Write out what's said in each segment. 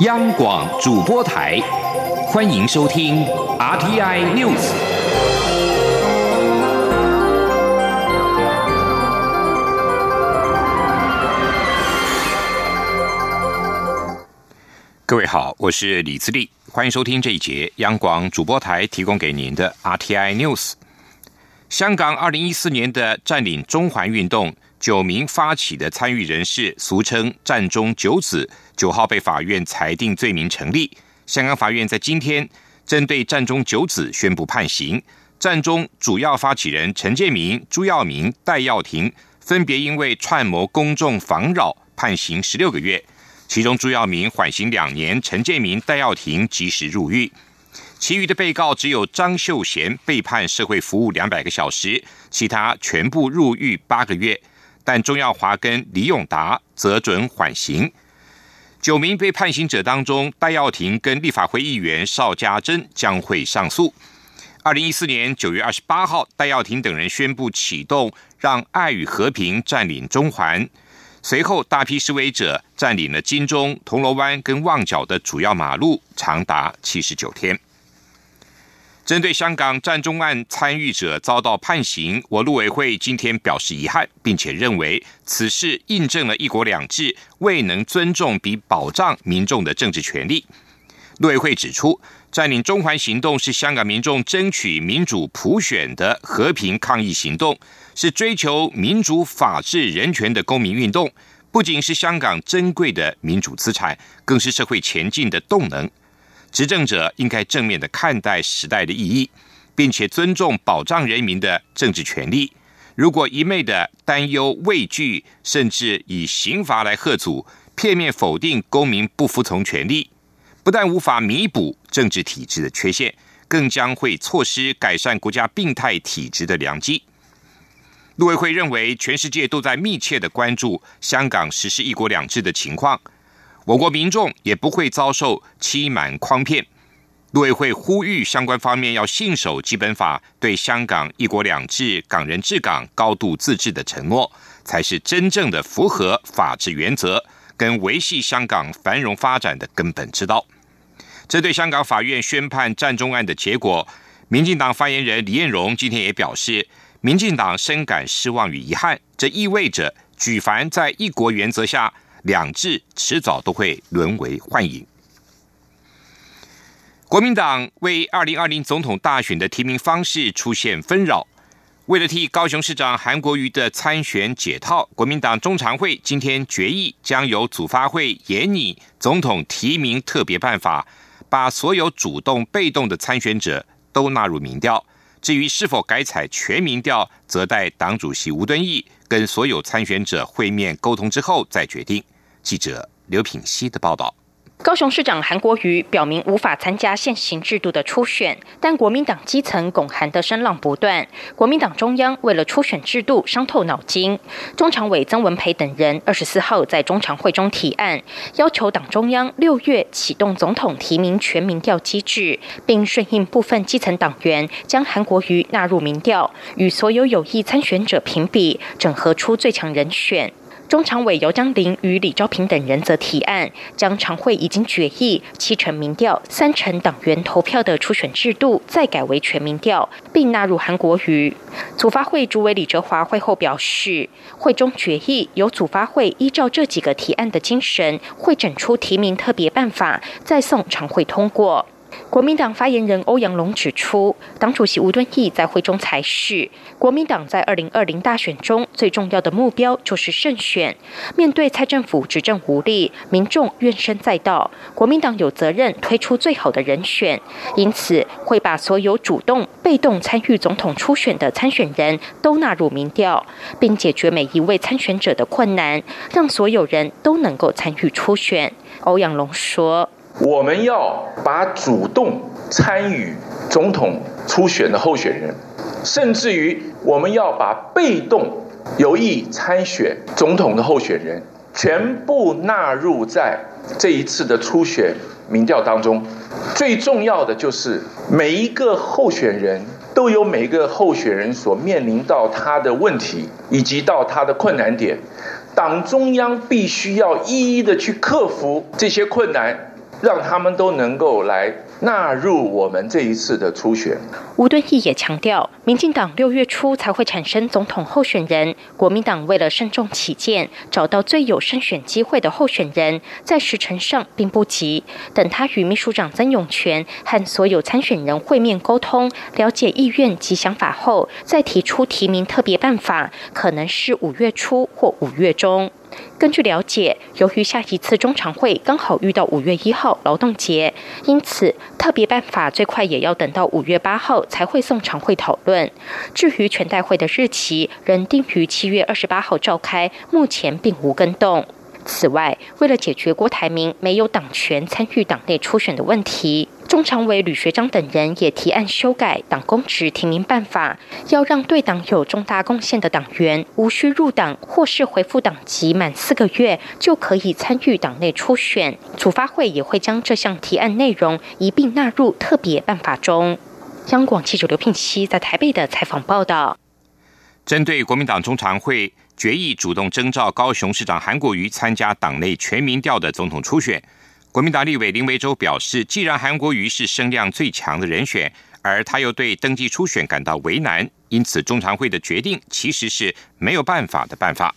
央广主播台，欢迎收听 RTI News。各位好，我是李自立，欢迎收听这一节央广主播台提供给您的 RTI News。香港二零一四年的占领中环运动。九名发起的参与人士，俗称“战中九子”，九号被法院裁定罪名成立。香港法院在今天针对“战中九子”宣布判刑。战中主要发起人陈建明、朱耀明、戴耀廷分别因为串谋公众妨扰，判刑十六个月。其中朱耀明缓刑两年，陈建明、戴耀廷及时入狱。其余的被告只有张秀贤被判社会服务两百个小时，其他全部入狱八个月。但钟耀华跟李永达则准缓刑。九名被判刑者当中，戴耀廷跟立法会议员邵家珍将会上诉。二零一四年九月二十八号，戴耀廷等人宣布启动让爱与和平占领中环，随后大批示威者占领了金钟、铜锣湾跟旺角的主要马路，长达七十九天。针对香港战中案参与者遭到判刑，我陆委会今天表示遗憾，并且认为此事印证了一国两制未能尊重比保障民众的政治权利。陆委会指出，占领中环行动是香港民众争取民主普选的和平抗议行动，是追求民主法治人权的公民运动，不仅是香港珍贵的民主资产，更是社会前进的动能。执政者应该正面的看待时代的意义，并且尊重保障人民的政治权利。如果一昧的担忧畏惧，甚至以刑罚来贺阻，片面否定公民不服从权利，不但无法弥补政治体制的缺陷，更将会错失改善国家病态体制的良机。陆委会认为，全世界都在密切的关注香港实施“一国两制”的情况。我国民众也不会遭受欺瞒诓骗。陆委会呼吁相关方面要信守基本法对香港“一国两制”、港人治港、高度自治的承诺，才是真正的符合法治原则跟维系香港繁荣发展的根本之道。针对香港法院宣判战中案的结果，民进党发言人李彦荣今天也表示，民进党深感失望与遗憾。这意味着举凡在一国原则下。两制迟早都会沦为幻影。国民党为二零二零总统大选的提名方式出现纷扰，为了替高雄市长韩国瑜的参选解套，国民党中常会今天决议，将由组发会研拟总统提名特别办法，把所有主动、被动的参选者都纳入民调。至于是否改采全民调，则待党主席吴敦义跟所有参选者会面沟通之后再决定。记者刘品希的报道。高雄市长韩国瑜表明无法参加现行制度的初选，但国民党基层拱韩的声浪不断。国民党中央为了初选制度伤透脑筋，中常委曾文培等人二十四号在中常会中提案，要求党中央六月启动总统提名全民调机制，并顺应部分基层党员将韩国瑜纳入民调，与所有有意参选者评比，整合出最强人选。中常委姚江林与李昭平等人则提案，将常会已经决议七成民调、三成党员投票的初选制度再改为全民调，并纳入韩国瑜。组发会主委李哲华会后表示，会中决议由组发会依照这几个提案的精神，会整出提名特别办法，再送常会通过。国民党发言人欧阳龙指出，党主席吴敦义在会中才是国民党在二零二零大选中最重要的目标就是胜选。面对蔡政府执政无力，民众怨声载道，国民党有责任推出最好的人选，因此会把所有主动、被动参与总统初选的参选人都纳入民调，并解决每一位参选者的困难，让所有人都能够参与初选。欧阳龙说。我们要把主动参与总统初选的候选人，甚至于我们要把被动有意参选总统的候选人，全部纳入在这一次的初选民调当中。最重要的就是每一个候选人都有每一个候选人所面临到他的问题，以及到他的困难点，党中央必须要一一的去克服这些困难。让他们都能够来纳入我们这一次的初选。吴敦义也强调，民进党六月初才会产生总统候选人，国民党为了慎重起见，找到最有胜选机会的候选人，在时程上并不急。等他与秘书长曾永权和所有参选人会面沟通，了解意愿及想法后，再提出提名特别办法，可能是五月初或五月中。根据了解，由于下一次中常会刚好遇到五月一号劳动节，因此特别办法最快也要等到五月八号才会送常会讨论。至于全代会的日期，仍定于七月二十八号召开，目前并无更动。此外，为了解决郭台铭没有党权参与党内初选的问题，中常委吕学章等人也提案修改党公职提名办法，要让对党有重大贡献的党员无需入党或是回复党籍满四个月就可以参与党内初选。主发会也会将这项提案内容一并纳入特别办法中。央广记者刘聘熙在台北的采访报道。针对国民党中常会。决议主动征召高雄市长韩国瑜参加党内全民调的总统初选。国民党立委林维洲表示，既然韩国瑜是声量最强的人选，而他又对登记初选感到为难，因此中常会的决定其实是没有办法的办法。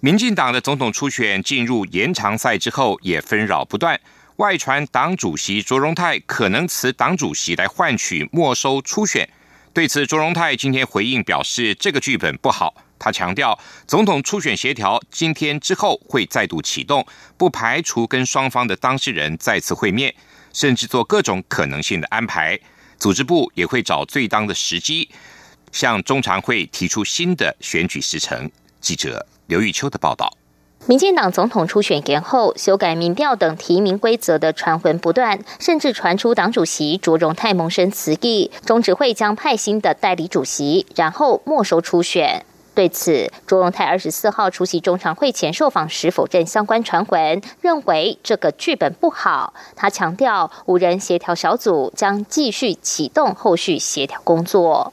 民进党的总统初选进入延长赛之后，也纷扰不断，外传党主席卓荣泰可能辞党主席来换取没收初选。对此，卓荣泰今天回应表示，这个剧本不好。他强调，总统初选协调今天之后会再度启动，不排除跟双方的当事人再次会面，甚至做各种可能性的安排。组织部也会找最当的时机，向中常会提出新的选举时程。记者刘玉秋的报道。民进党总统初选延后、修改民调等提名规则的传闻不断，甚至传出党主席卓荣泰萌生辞意，中执会将派新的代理主席，然后没收初选。对此，卓荣泰二十四号出席中常会前受访时否认相关传闻，认为这个剧本不好。他强调，五人协调小组将继续启动后续协调工作。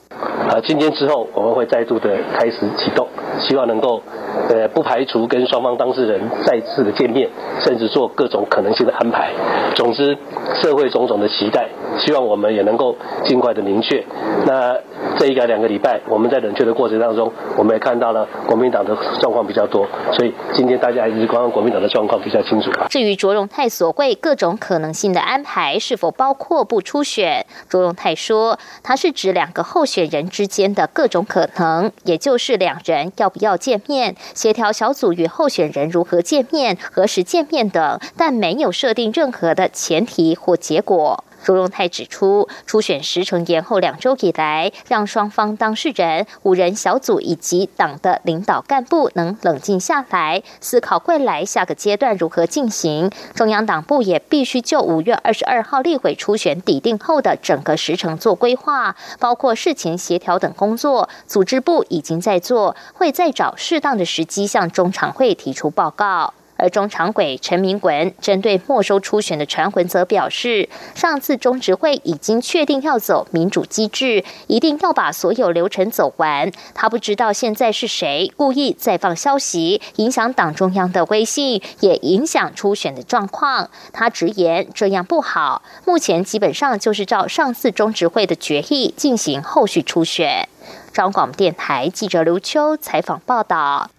呃，今天之后我们会再度的开始启动，希望能够。呃，不排除跟双方当事人再次的见面，甚至做各种可能性的安排。总之，社会种种的期待，希望我们也能够尽快的明确。那这一个两个礼拜，我们在冷却的过程当中，我们也看到了国民党的状况比较多，所以今天大家还是观看国民党的状况比较清楚。至于卓荣泰所谓各种可能性的安排，是否包括不出选？卓荣泰说，他是指两个候选人之间的各种可能，也就是两人要不要见面。协调小组与候选人如何见面、何时见面等，但没有设定任何的前提或结果。朱荣泰指出，初选时程延后两周以来，让双方当事人、五人小组以及党的领导干部能冷静下来，思考未来下个阶段如何进行。中央党部也必须就五月二十二号立委初选抵定后的整个时程做规划，包括事前协调等工作。组织部已经在做，会再找适当的时机向中常会提出报告。而中常委陈明文针对没收初选的传闻，则表示，上次中执会已经确定要走民主机制，一定要把所有流程走完。他不知道现在是谁故意再放消息，影响党中央的威信，也影响初选的状况。他直言这样不好。目前基本上就是照上次中执会的决议进行后续初选。中广电台记者刘秋采访报道。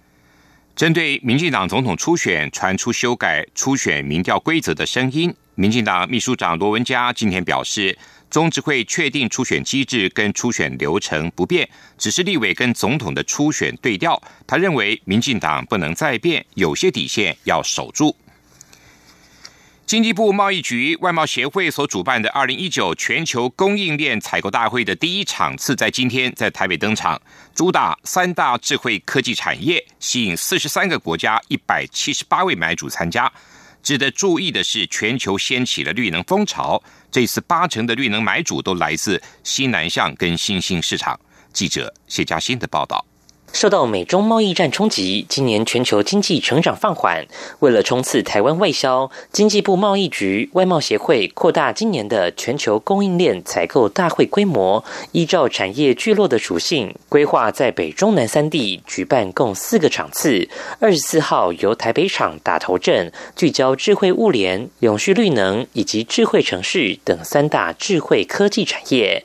针对民进党总统初选传出修改初选民调规则的声音，民进党秘书长罗文嘉今天表示，中执会确定初选机制跟初选流程不变，只是立委跟总统的初选对调。他认为民进党不能再变，有些底线要守住。经济部贸易局外贸协会所主办的二零一九全球供应链采购大会的第一场次在今天在台北登场，主打三大智慧科技产业，吸引四十三个国家一百七十八位买主参加。值得注意的是，全球掀起了绿能风潮，这次八成的绿能买主都来自新南向跟新兴市场。记者谢嘉欣的报道。受到美中贸易战冲击，今年全球经济成长放缓。为了冲刺台湾外销，经济部贸易局外贸协会扩大今年的全球供应链采购大会规模，依照产业聚落的属性，规划在北中南三地举办共四个场次。二十四号由台北场打头阵，聚焦智慧物联、永续绿能以及智慧城市等三大智慧科技产业。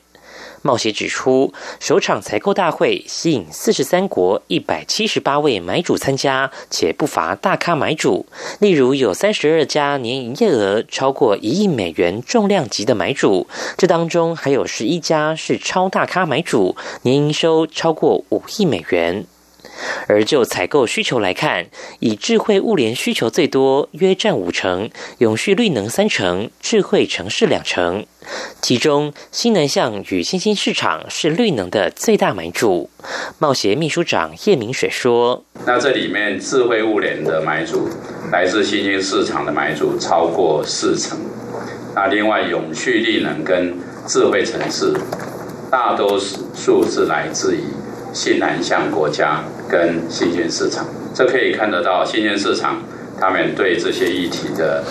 贸协指出，首场采购大会吸引四十三国一百七十八位买主参加，且不乏大咖买主。例如，有三十二家年营业额超过一亿美元重量级的买主，这当中还有十一家是超大咖买主，年营收超过五亿美元。而就采购需求来看，以智慧物联需求最多，约占五成；永续绿能三成；智慧城市两成。其中，新能向与新兴市场是绿能的最大买主。贸协秘书长叶明水说：“那这里面智慧物联的买主，来自新兴市场的买主超过四成。那另外，永续绿能跟智慧城市，大多数是来自于新南向国家。”跟新兴市场，这可以看得到，新兴市场他们对这些议题的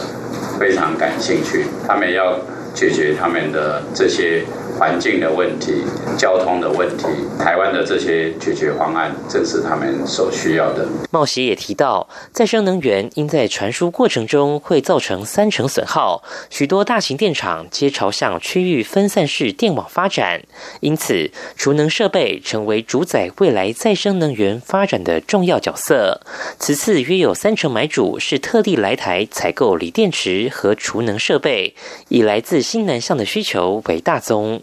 非常感兴趣，他们要解决他们的这些。环境的问题、交通的问题，台湾的这些解决方案，正是他们所需要的。茂协也提到，再生能源因在传输过程中会造成三成损耗，许多大型电厂皆朝向区域分散式电网发展，因此储能设备成为主宰未来再生能源发展的重要角色。此次约有三成买主是特地来台采购锂电池和储能设备，以来自新南向的需求为大宗。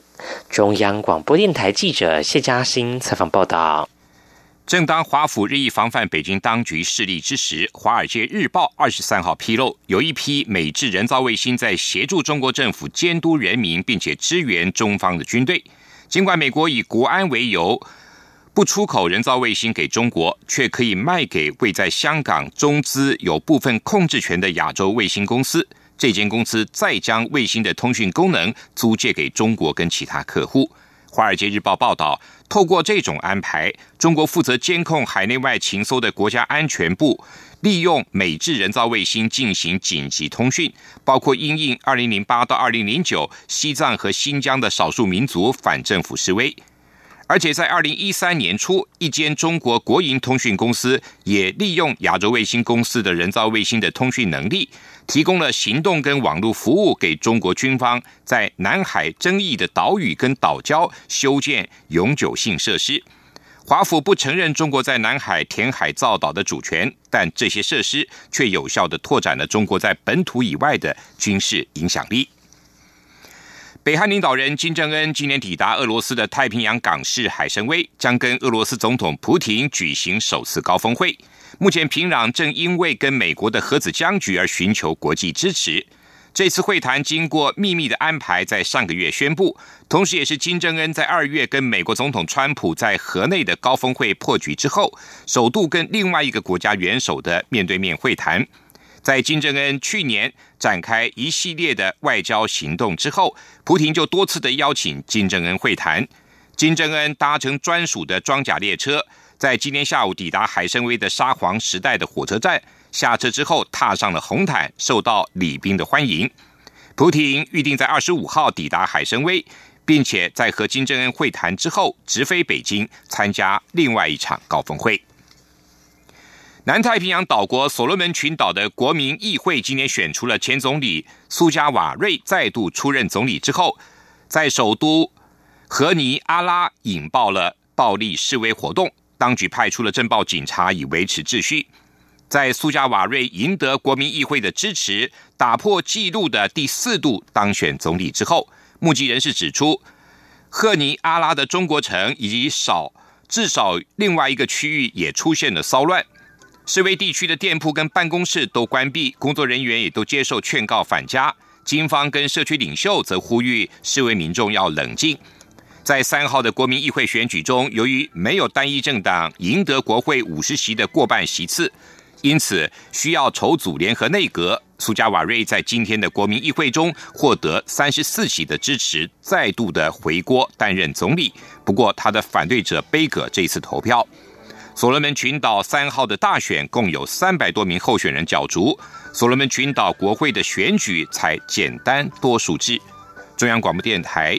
中央广播电台记者谢嘉欣采访报道：正当华府日益防范北京当局势力之时，《华尔街日报》二十三号披露，有一批美制人造卫星在协助中国政府监督人民，并且支援中方的军队。尽管美国以国安为由不出口人造卫星给中国，却可以卖给未在香港中资有部分控制权的亚洲卫星公司。这间公司再将卫星的通讯功能租借给中国跟其他客户。《华尔街日报》报道，透过这种安排，中国负责监控海内外情搜的国家安全部，利用美制人造卫星进行紧急通讯，包括因应二零零八到二零零九西藏和新疆的少数民族反政府示威。而且在二零一三年初，一间中国国营通讯公司也利用亚洲卫星公司的人造卫星的通讯能力，提供了行动跟网络服务给中国军方，在南海争议的岛屿跟岛礁修建永久性设施。华府不承认中国在南海填海造岛的主权，但这些设施却有效的拓展了中国在本土以外的军事影响力。北韩领导人金正恩今年抵达俄罗斯的太平洋港市海参崴，将跟俄罗斯总统普廷举行首次高峰会。目前平壤正因为跟美国的核子僵局而寻求国际支持。这次会谈经过秘密的安排，在上个月宣布，同时也是金正恩在二月跟美国总统川普在河内的高峰会破局之后，首度跟另外一个国家元首的面对面会谈。在金正恩去年展开一系列的外交行动之后，普廷就多次的邀请金正恩会谈。金正恩搭乘专属的装甲列车，在今天下午抵达海参崴的沙皇时代的火车站，下车之后踏上了红毯，受到礼宾的欢迎。普廷预定在二十五号抵达海参崴，并且在和金正恩会谈之后，直飞北京参加另外一场高峰会。南太平洋岛国所罗门群岛的国民议会今年选出了前总理苏加瓦瑞再度出任总理之后，在首都和尼阿拉引爆了暴力示威活动，当局派出了镇暴警察以维持秩序。在苏加瓦瑞赢得国民议会的支持，打破纪录的第四度当选总理之后，目击人士指出，赫尼阿拉的中国城以及少至少另外一个区域也出现了骚乱。示威地区的店铺跟办公室都关闭，工作人员也都接受劝告返家。警方跟社区领袖则呼吁示威民众要冷静。在三号的国民议会选举中，由于没有单一政党赢得国会五十席的过半席次，因此需要筹组联合内阁。苏加瓦瑞在今天的国民议会中获得三十四席的支持，再度的回国担任总理。不过，他的反对者贝格这次投票。所罗门群岛三号的大选共有三百多名候选人角逐，所罗门群岛国会的选举才简单多数制。中央广播电台。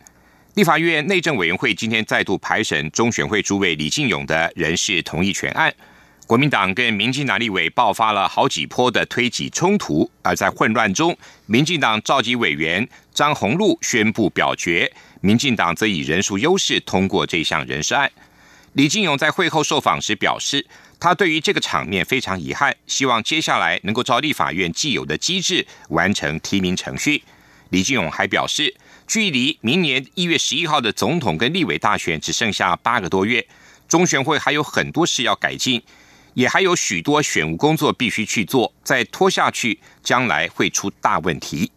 立法院内政委员会今天再度排审中选会主委李进勇的人事同意权案。国民党跟民进党立委爆发了好几波的推挤冲突，而在混乱中，民进党召集委员张宏禄宣布表决，民进党则以人数优势通过这项人事案。李进勇在会后受访时表示。他对于这个场面非常遗憾，希望接下来能够照立法院既有的机制完成提名程序。李进勇还表示，距离明年一月十一号的总统跟立委大选只剩下八个多月，中选会还有很多事要改进，也还有许多选务工作必须去做，再拖下去将来会出大问题。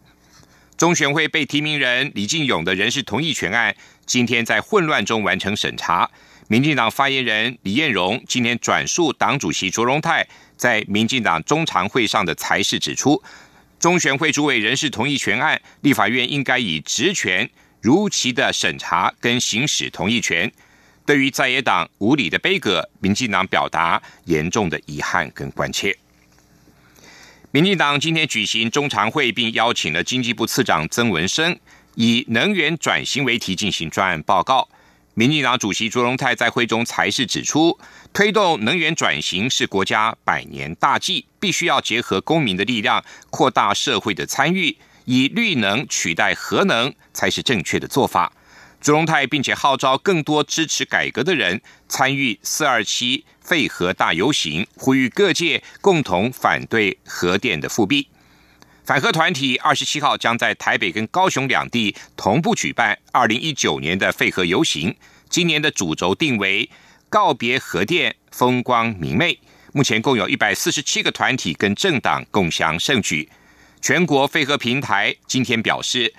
中选会被提名人李进勇的人事同意权案，今天在混乱中完成审查。民进党发言人李彦荣今天转述党主席卓荣泰在民进党中常会上的裁示，指出，中选会主委人事同意权案，立法院应该以职权如期的审查跟行使同意权。对于在野党无理的悲歌，民进党表达严重的遗憾跟关切。民进党今天举行中常会，并邀请了经济部次长曾文生，以能源转型为题进行专案报告。民进党主席卓荣泰在会中才是指出，推动能源转型是国家百年大计，必须要结合公民的力量，扩大社会的参与，以绿能取代核能才是正确的做法。朱荣泰并且号召更多支持改革的人参与四二七废核大游行，呼吁各界共同反对核电的复辟。反核团体二十七号将在台北跟高雄两地同步举办二零一九年的废核游行。今年的主轴定为告别核电，风光明媚。目前共有一百四十七个团体跟政党共享盛举。全国废核平台今天表示，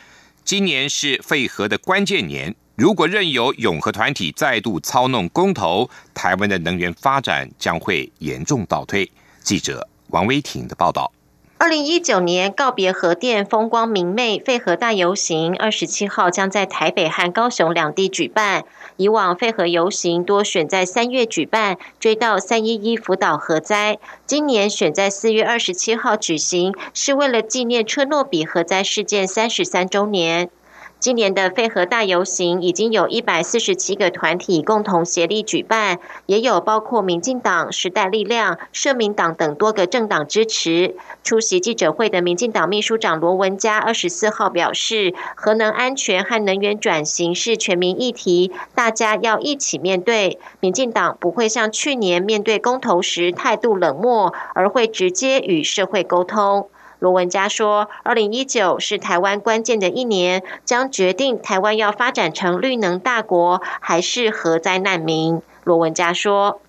今年是废核的关键年。如果任由永和团体再度操弄公投，台湾的能源发展将会严重倒退。记者王威婷的报道。二零一九年告别核电，风光明媚，废核大游行二十七号将在台北和高雄两地举办。以往废核游行多选在三月举办，追悼三一一福岛核灾。今年选在四月二十七号举行，是为了纪念车诺比核灾事件三十三周年。今年的废核大游行已经有一百四十七个团体共同协力举办，也有包括民进党、时代力量、社民党等多个政党支持。出席记者会的民进党秘书长罗文嘉二十四号表示，核能安全和能源转型是全民议题，大家要一起面对。民进党不会像去年面对公投时态度冷漠，而会直接与社会沟通。罗文嘉说：“二零一九是台湾关键的一年，将决定台湾要发展成绿能大国，还是核灾难民。”罗文嘉说：“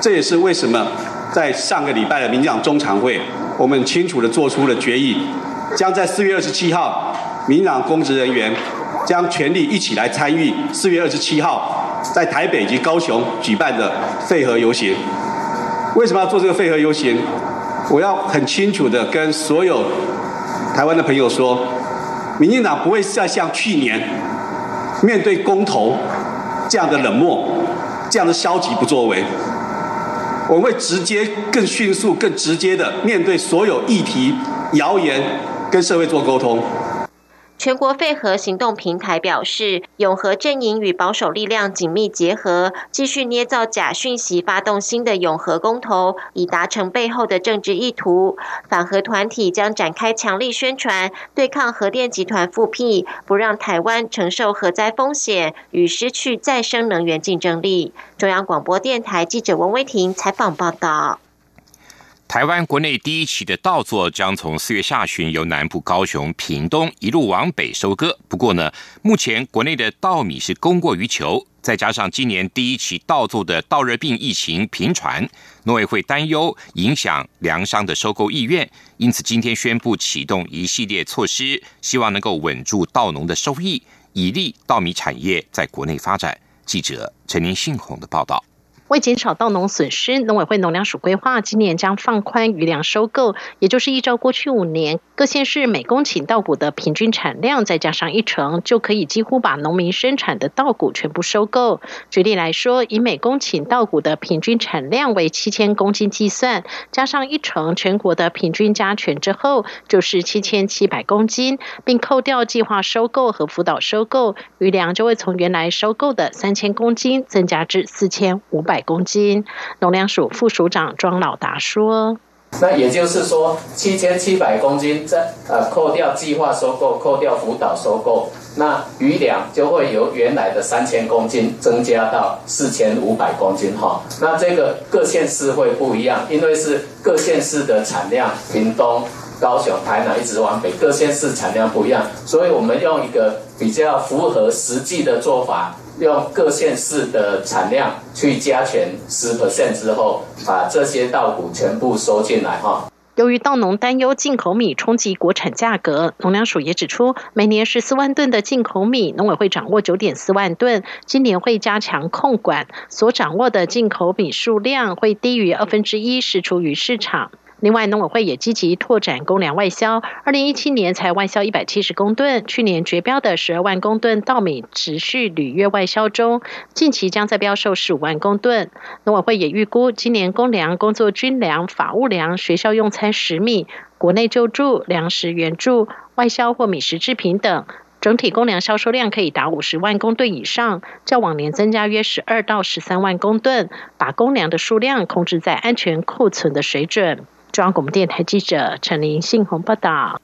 这也是为什么在上个礼拜的民进党中常会，我们清楚的做出了决议，将在四月二十七号，民进党公职人员将全力一起来参与四月二十七号在台北及高雄举办的废核游行。为什么要做这个废核游行？”我要很清楚的跟所有台湾的朋友说，民进党不会再像去年面对公投这样的冷漠、这样的消极不作为，我会直接、更迅速、更直接的面对所有议题、谣言，跟社会做沟通。全国废核行动平台表示，永和阵营与保守力量紧密结合，继续捏造假讯息，发动新的永和公投，以达成背后的政治意图。反核团体将展开强力宣传，对抗核电集团复辟，不让台湾承受核灾风险与失去再生能源竞争力。中央广播电台记者王威婷采访报道。台湾国内第一期的稻作将从四月下旬由南部高雄、屏东一路往北收割。不过呢，目前国内的稻米是供过于求，再加上今年第一期稻作的稻热病疫情频传，农委会担忧影响粮商的收购意愿，因此今天宣布启动一系列措施，希望能够稳住稻农的收益，以利稻米产业在国内发展。记者陈林信宏的报道。为减少稻农损失，农委会农粮署规划今年将放宽余粮收购，也就是依照过去五年各县市每公顷稻谷的平均产量，再加上一成，就可以几乎把农民生产的稻谷全部收购。举例来说，以每公顷稻谷的平均产量为七千公斤计算，加上一成全国的平均加权之后，就是七千七百公斤，并扣掉计划收购和辅导收购，余粮就会从原来收购的三千公斤增加至四千五百。公斤，农粮署副署长庄老达说：“那也就是说，七千七百公斤，在呃扣掉计划收购、扣掉辅导收购，那余粮就会由原来的三千公斤增加到四千五百公斤哈。那这个各县市会不一样，因为是各县市的产量，屏东、高雄、台南一直往北，各县市产量不一样，所以我们用一个比较符合实际的做法。”用各县市的产量去加权十 percent 之后，把这些稻谷全部收进来哈。由于稻农担忧进口米冲击国产价格，农粮署也指出，每年十四万吨的进口米，农委会掌握九点四万吨，今年会加强控管，所掌握的进口米数量会低于二分之一释出于市场。另外，农委会也积极拓展公粮外销。二零一七年才外销一百七十公吨，去年绝标的十二万公吨稻米持续履约外销中，近期将再标售十五万公吨。农委会也预估，今年公粮、工作军粮、法务粮、学校用餐食米、国内救助、粮食援助、外销或米食制品等，整体公粮销售量可以达五十万公吨以上，较往年增加约十二到十三万公吨，把公粮的数量控制在安全库存的水准。中央广播电台记者陈林信宏报道：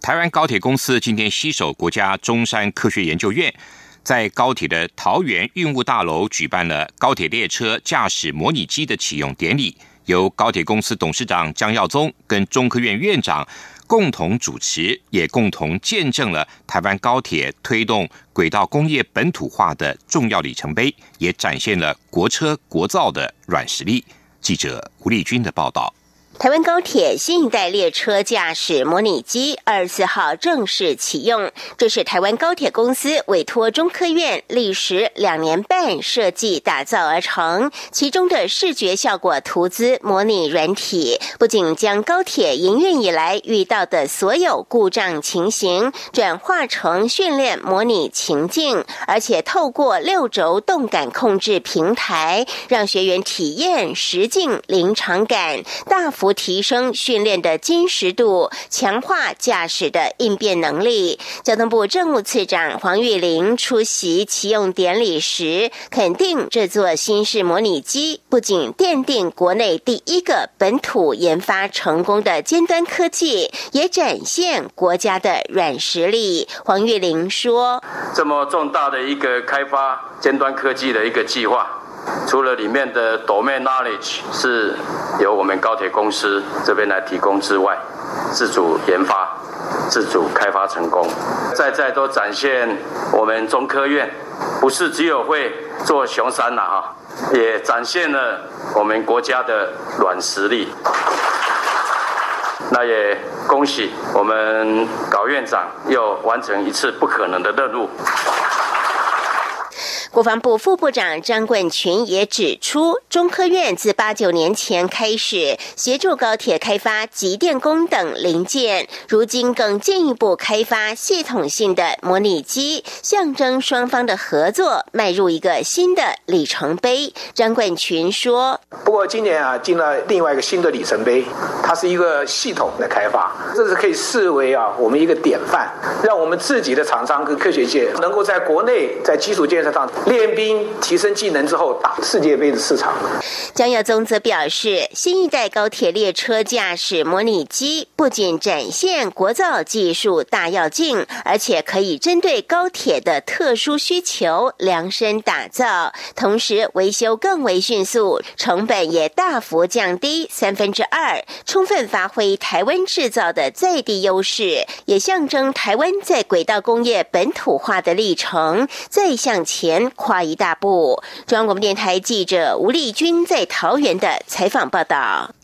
台湾高铁公司今天携手国家中山科学研究院，在高铁的桃园运务大楼举办了高铁列车驾驶模拟机的启用典礼，由高铁公司董事长江耀宗跟中科院院长共同主持，也共同见证了台湾高铁推动轨道工业本土化的重要里程碑，也展现了国车国造的软实力。记者吴丽君的报道。台湾高铁新一代列车驾驶模拟机二十四号正式启用，这是台湾高铁公司委托中科院历时两年半设计打造而成。其中的视觉效果图资模拟软体，不仅将高铁营运以来遇到的所有故障情形转化成训练模拟情境，而且透过六轴动感控制平台，让学员体验实境临场感，大幅。提升训练的坚实度，强化驾驶的应变能力。交通部政务次长黄玉玲出席启用典礼时，肯定这座新式模拟机不仅奠定国内第一个本土研发成功的尖端科技，也展现国家的软实力。黄玉玲说：“这么重大的一个开发尖端科技的一个计划。”除了里面的 domain knowledge 是由我们高铁公司这边来提供之外，自主研发、自主开发成功，在在都展现我们中科院不是只有会做熊山了哈，也展现了我们国家的软实力。那也恭喜我们高院长又完成一次不可能的任务。国防部副部长张冠群也指出，中科院自八九年前开始协助高铁开发集电工等零件，如今更进一步开发系统性的模拟机，象征双方的合作迈入一个新的里程碑。张冠群说：“不过今年啊，进了另外一个新的里程碑，它是一个系统的开发，这是可以视为啊我们一个典范，让我们自己的厂商跟科学界能够在国内在基础建设上。”练兵提升技能之后打世界杯的市场。江耀宗则表示，新一代高铁列车驾驶模拟机不仅展现国造技术大跃进，而且可以针对高铁的特殊需求量身打造，同时维修更为迅速，成本也大幅降低三分之二，充分发挥台湾制造的在地优势，也象征台湾在轨道工业本土化的历程再向前跨一大步。中央广播电台记者吴丽君在。桃园的采访报道。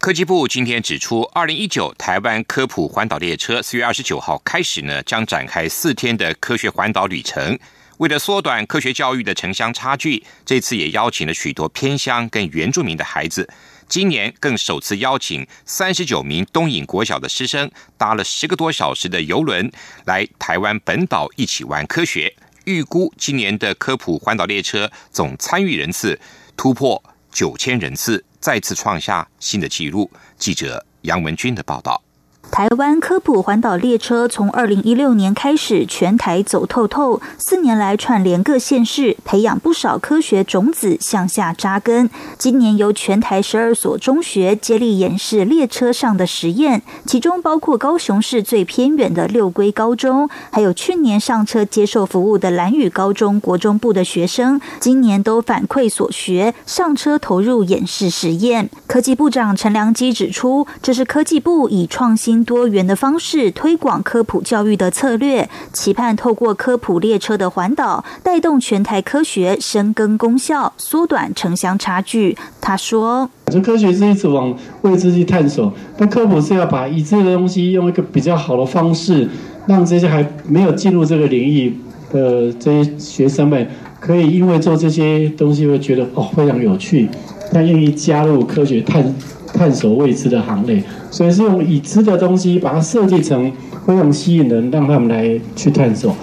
科技部今天指出，二零一九台湾科普环岛列车四月二十九号开始呢，将展开四天的科学环岛旅程。为了缩短科学教育的城乡差距，这次也邀请了许多偏乡跟原住民的孩子。今年更首次邀请三十九名东引国小的师生，搭了十个多小时的游轮来台湾本岛一起玩科学。预估今年的科普环岛列车总参与人次突破。九千人次再次创下新的纪录。记者杨文军的报道。台湾科普环岛列车从二零一六年开始全台走透透，四年来串联各县市，培养不少科学种子向下扎根。今年由全台十二所中学接力演示列车上的实验，其中包括高雄市最偏远的六龟高中，还有去年上车接受服务的蓝屿高中国中部的学生，今年都反馈所学，上车投入演示实验。科技部长陈良基指出，这是科技部以创新。多元的方式推广科普教育的策略，期盼透过科普列车的环岛，带动全台科学深耕功效，缩短城乡差距。他说：“科学是一直往未知去探索，但科普是要把已知的东西用一个比较好的方式，让这些还没有进入这个领域的这些学生们，可以因为做这些东西会觉得哦非常有趣，他愿意加入科学探。”探索未知的行列，所以是用已知的东西把它设计成非常吸引人，让他们来去探索。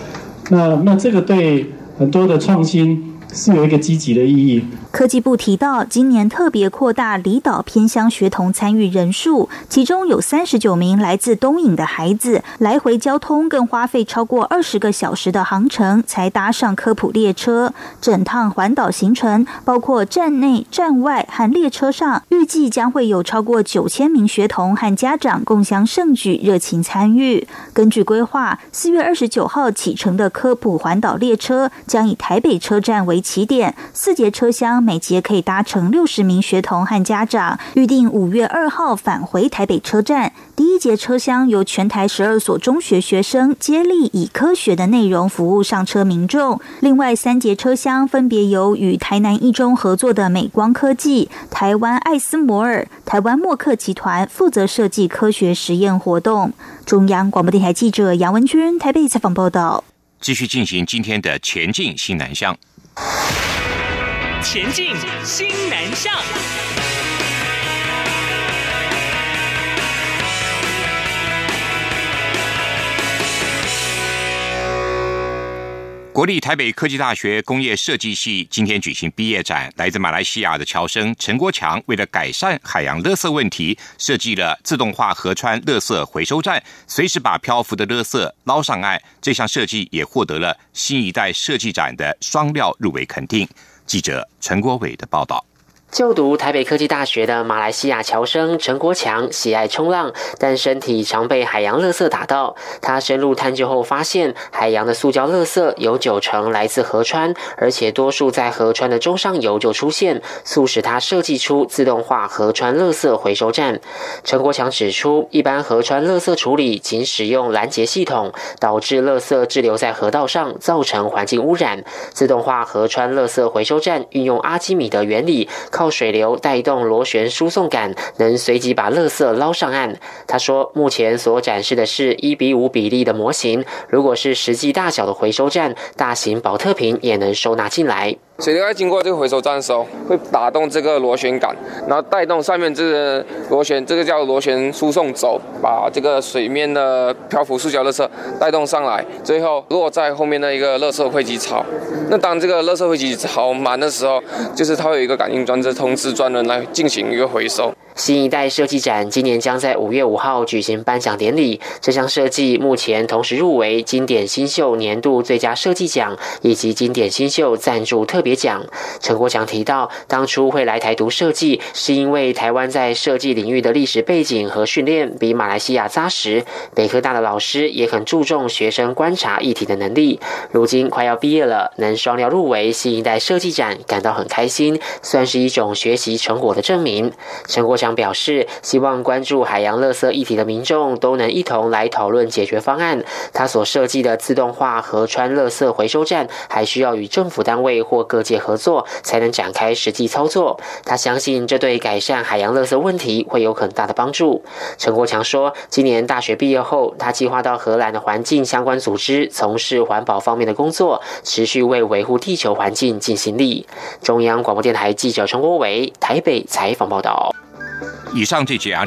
那那这个对很多的创新是有一个积极的意义。科技部提到，今年特别扩大离岛偏乡学童参与人数，其中有三十九名来自东引的孩子，来回交通更花费超过二十个小时的航程才搭上科普列车。整趟环岛行程，包括站内、站外和列车上，预计将会有超过九千名学童和家长共享盛举，热情参与。根据规划，四月二十九号启程的科普环岛列车将以台北车站为起点，四节车厢。每节可以搭乘六十名学童和家长，预定五月二号返回台北车站。第一节车厢由全台十二所中学学生接力以科学的内容服务上车民众，另外三节车厢分别由与台南一中合作的美光科技、台湾艾斯摩尔、台湾默克集团负责设计科学实验活动。中央广播电台记者杨文君台北采访报道。继续进行今天的前进新南向。前进，新南向。国立台北科技大学工业设计系今天举行毕业展，来自马来西亚的侨生陈国强为了改善海洋垃圾问题，设计了自动化河川垃圾回收站，随时把漂浮的垃圾捞上岸。这项设计也获得了新一代设计展的双料入围肯定。记者陈国伟的报道。就读台北科技大学的马来西亚侨生陈国强喜爱冲浪，但身体常被海洋垃圾打到。他深入探究后发现，海洋的塑胶垃圾有九成来自河川，而且多数在河川的中上游就出现，促使他设计出自动化河川垃圾回收站。陈国强指出，一般河川垃圾处理仅使用拦截系统，导致垃圾滞留在河道上，造成环境污染。自动化河川垃圾回收站运用阿基米德原理。靠水流带动螺旋输送杆，能随即把垃圾捞上岸。他说，目前所展示的是一比五比例的模型，如果是实际大小的回收站，大型保特瓶也能收纳进来。水流在经过这个回收站的时候，会打动这个螺旋杆，然后带动上面这个螺旋，这个叫螺旋输送轴，把这个水面的漂浮塑胶垃圾带动上来，最后落在后面的一个垃圾汇集槽。那当这个垃圾汇集槽满的时候，就是它会有一个感应装置通知专人来进行一个回收。新一代设计展今年将在五月五号举行颁奖典礼。这项设计目前同时入围经典新秀年度最佳设计奖以及经典新秀赞助特别奖。陈国强提到，当初会来台读设计，是因为台湾在设计领域的历史背景和训练比马来西亚扎实。北科大的老师也很注重学生观察议题的能力。如今快要毕业了，能双料入围新一代设计展，感到很开心，算是一种学习成果的证明。陈国强表示，希望关注海洋垃圾议题的民众都能一同来讨论解决方案。他所设计的自动化河川垃圾回收站，还需要与政府单位或各界合作，才能展开实际操作。他相信这对改善海洋垃圾问题会有很大的帮助。陈国强说，今年大学毕业后，他计划到荷兰的环境相关组织从事环保方面的工作，持续为维护地球环境尽心力。中央广播电台记者陈国伟台北采访报道。以上这节 RT。